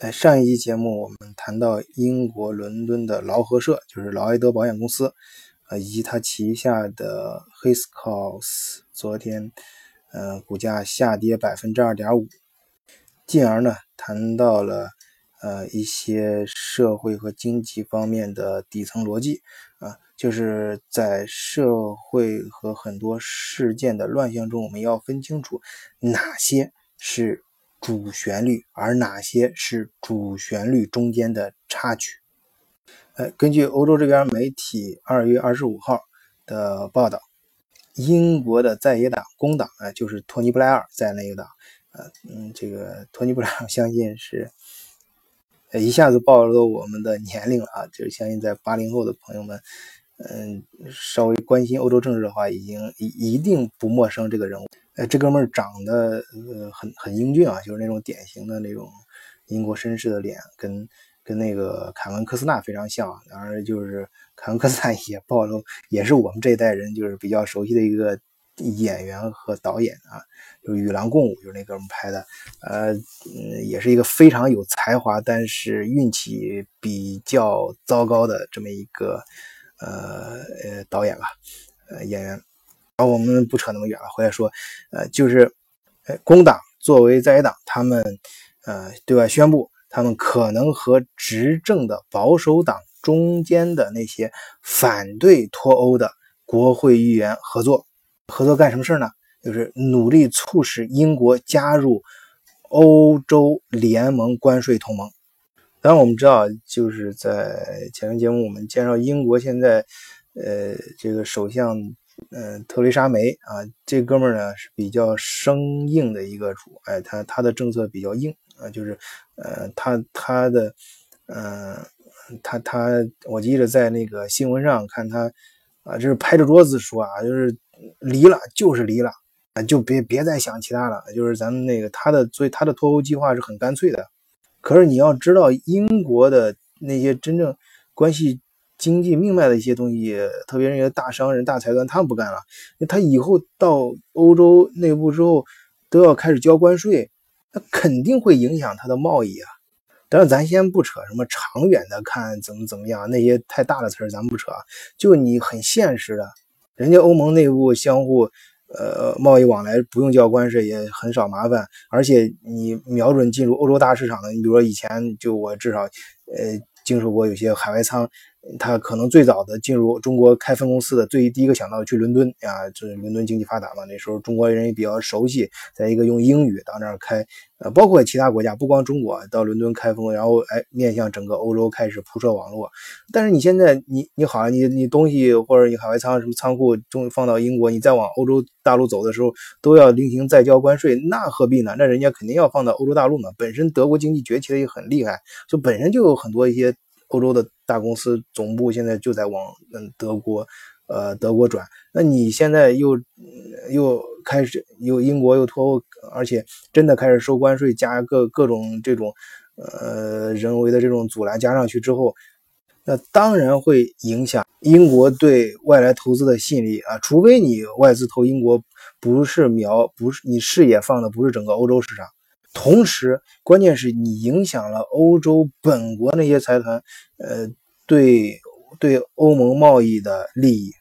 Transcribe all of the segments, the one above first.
在上一期节目，我们谈到英国伦敦的劳合社，就是劳埃德保险公司，呃，以及它旗下的 Hiscox，昨天，呃，股价下跌百分之二点五，进而呢，谈到了呃一些社会和经济方面的底层逻辑，啊，就是在社会和很多事件的乱象中，我们要分清楚哪些是。主旋律，而哪些是主旋律中间的插曲？呃，根据欧洲这边媒体二月二十五号的报道，英国的在野党工党啊，就是托尼布莱尔在那个党，呃，嗯，这个托尼布莱尔相信是，呃，一下子暴露了我们的年龄了啊，就是相信在八零后的朋友们，嗯，稍微关心欧洲政治的话，已经一一定不陌生这个人物。呃，这哥们儿长得呃很很英俊啊，就是那种典型的那种英国绅士的脸，跟跟那个凯文科斯纳非常像。当然，就是凯文科斯纳也暴露，也是我们这一代人就是比较熟悉的一个演员和导演啊，就是《与狼共舞》，就是那哥们拍的。呃，嗯，也是一个非常有才华，但是运气比较糟糕的这么一个呃呃导演吧，呃演员。啊，我们不扯那么远了，回来说，呃，就是，呃，工党作为在野党，他们，呃，对外宣布，他们可能和执政的保守党中间的那些反对脱欧的国会议员合作，合作干什么事呢？就是努力促使英国加入欧洲联盟关税同盟。当然，我们知道，就是在前面节目我们介绍英国现在，呃，这个首相。嗯，特蕾莎梅啊，这哥们儿呢是比较生硬的一个主，哎，他他的政策比较硬啊，就是呃，他他的嗯，他他，我记得在那个新闻上看他啊，就是拍着桌子说啊，就是离了就是离了啊，就别别再想其他了，就是咱们那个他的，所以他的脱欧计划是很干脆的。可是你要知道，英国的那些真正关系。经济命脉的一些东西，特别是那些大商人、大财团，他们不干了。他以后到欧洲内部之后，都要开始交关税，那肯定会影响他的贸易啊。当然，咱先不扯什么长远的，看怎么怎么样，那些太大的词儿咱不扯。就你很现实的，人家欧盟内部相互呃贸易往来不用交关税，也很少麻烦。而且你瞄准进入欧洲大市场的，你比如说以前就我至少呃经手过有些海外仓。他可能最早的进入中国开分公司的最第一个想到去伦敦啊，就是伦敦经济发达嘛，那时候中国人也比较熟悉，再一个用英语到那儿开，呃，包括其他国家，不光中国到伦敦开分，然后哎面向整个欧洲开始铺设网络。但是你现在你你好你你东西或者你海外仓什么仓库中放到英国，你再往欧洲大陆走的时候都要另行再交关税，那何必呢？那人家肯定要放到欧洲大陆嘛。本身德国经济崛起的也很厉害，就本身就有很多一些。欧洲的大公司总部现在就在往嗯德国，呃德国转。那你现在又又开始又英国又脱欧，而且真的开始收关税，加各各种这种呃人为的这种阻拦加上去之后，那当然会影响英国对外来投资的吸引力啊。除非你外资投英国不是瞄不是你视野放的不是整个欧洲市场。同时，关键是你影响了欧洲本国那些财团，呃，对对欧盟贸易的利益。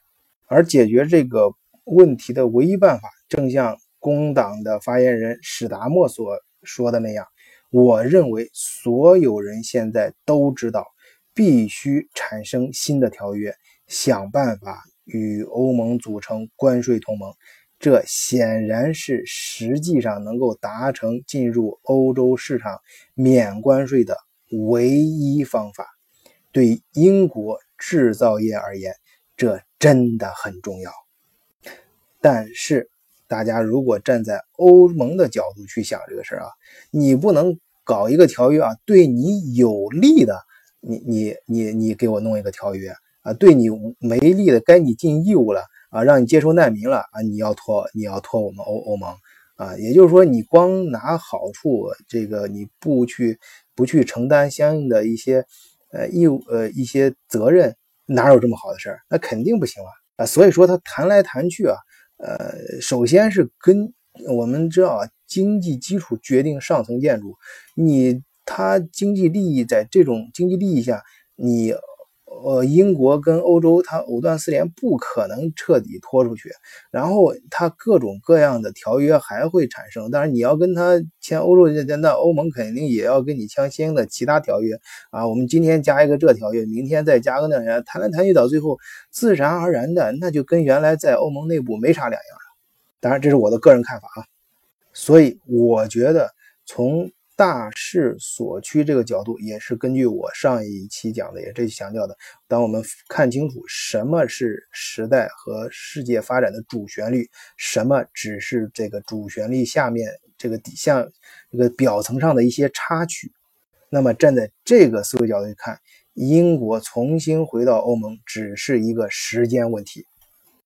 而解决这个问题的唯一办法，正像工党的发言人史达默所说的那样，我认为所有人现在都知道，必须产生新的条约，想办法与欧盟组成关税同盟。这显然是实际上能够达成进入欧洲市场免关税的唯一方法。对英国制造业而言，这真的很重要。但是，大家如果站在欧盟的角度去想这个事儿啊，你不能搞一个条约啊，对你有利的，你你你你给我弄一个条约啊，对你没利的，该你尽义务了。啊，让你接收难民了啊！你要拖，你要拖我们欧欧盟啊！也就是说，你光拿好处，这个你不去不去承担相应的一些呃义务呃一些责任，哪有这么好的事儿？那肯定不行啊！啊，所以说他谈来谈去啊，呃，首先是跟我们知道啊，经济基础决定上层建筑，你。他经济利益在这种经济利益下，你。呃，英国跟欧洲，它藕断丝连，不可能彻底拖出去。然后它各种各样的条约还会产生。当然，你要跟他签欧洲那欧盟肯定也要跟你签相应的其他条约啊。我们今天加一个这条约，明天再加个那条约，谈来谈去到最后，自然而然的，那就跟原来在欧盟内部没啥两样了。当然，这是我的个人看法啊。所以我觉得从。大势所趋这个角度也是根据我上一期讲的，也这强调的。当我们看清楚什么是时代和世界发展的主旋律，什么只是这个主旋律下面这个底下这个表层上的一些插曲，那么站在这个思维角度去看，英国重新回到欧盟只是一个时间问题。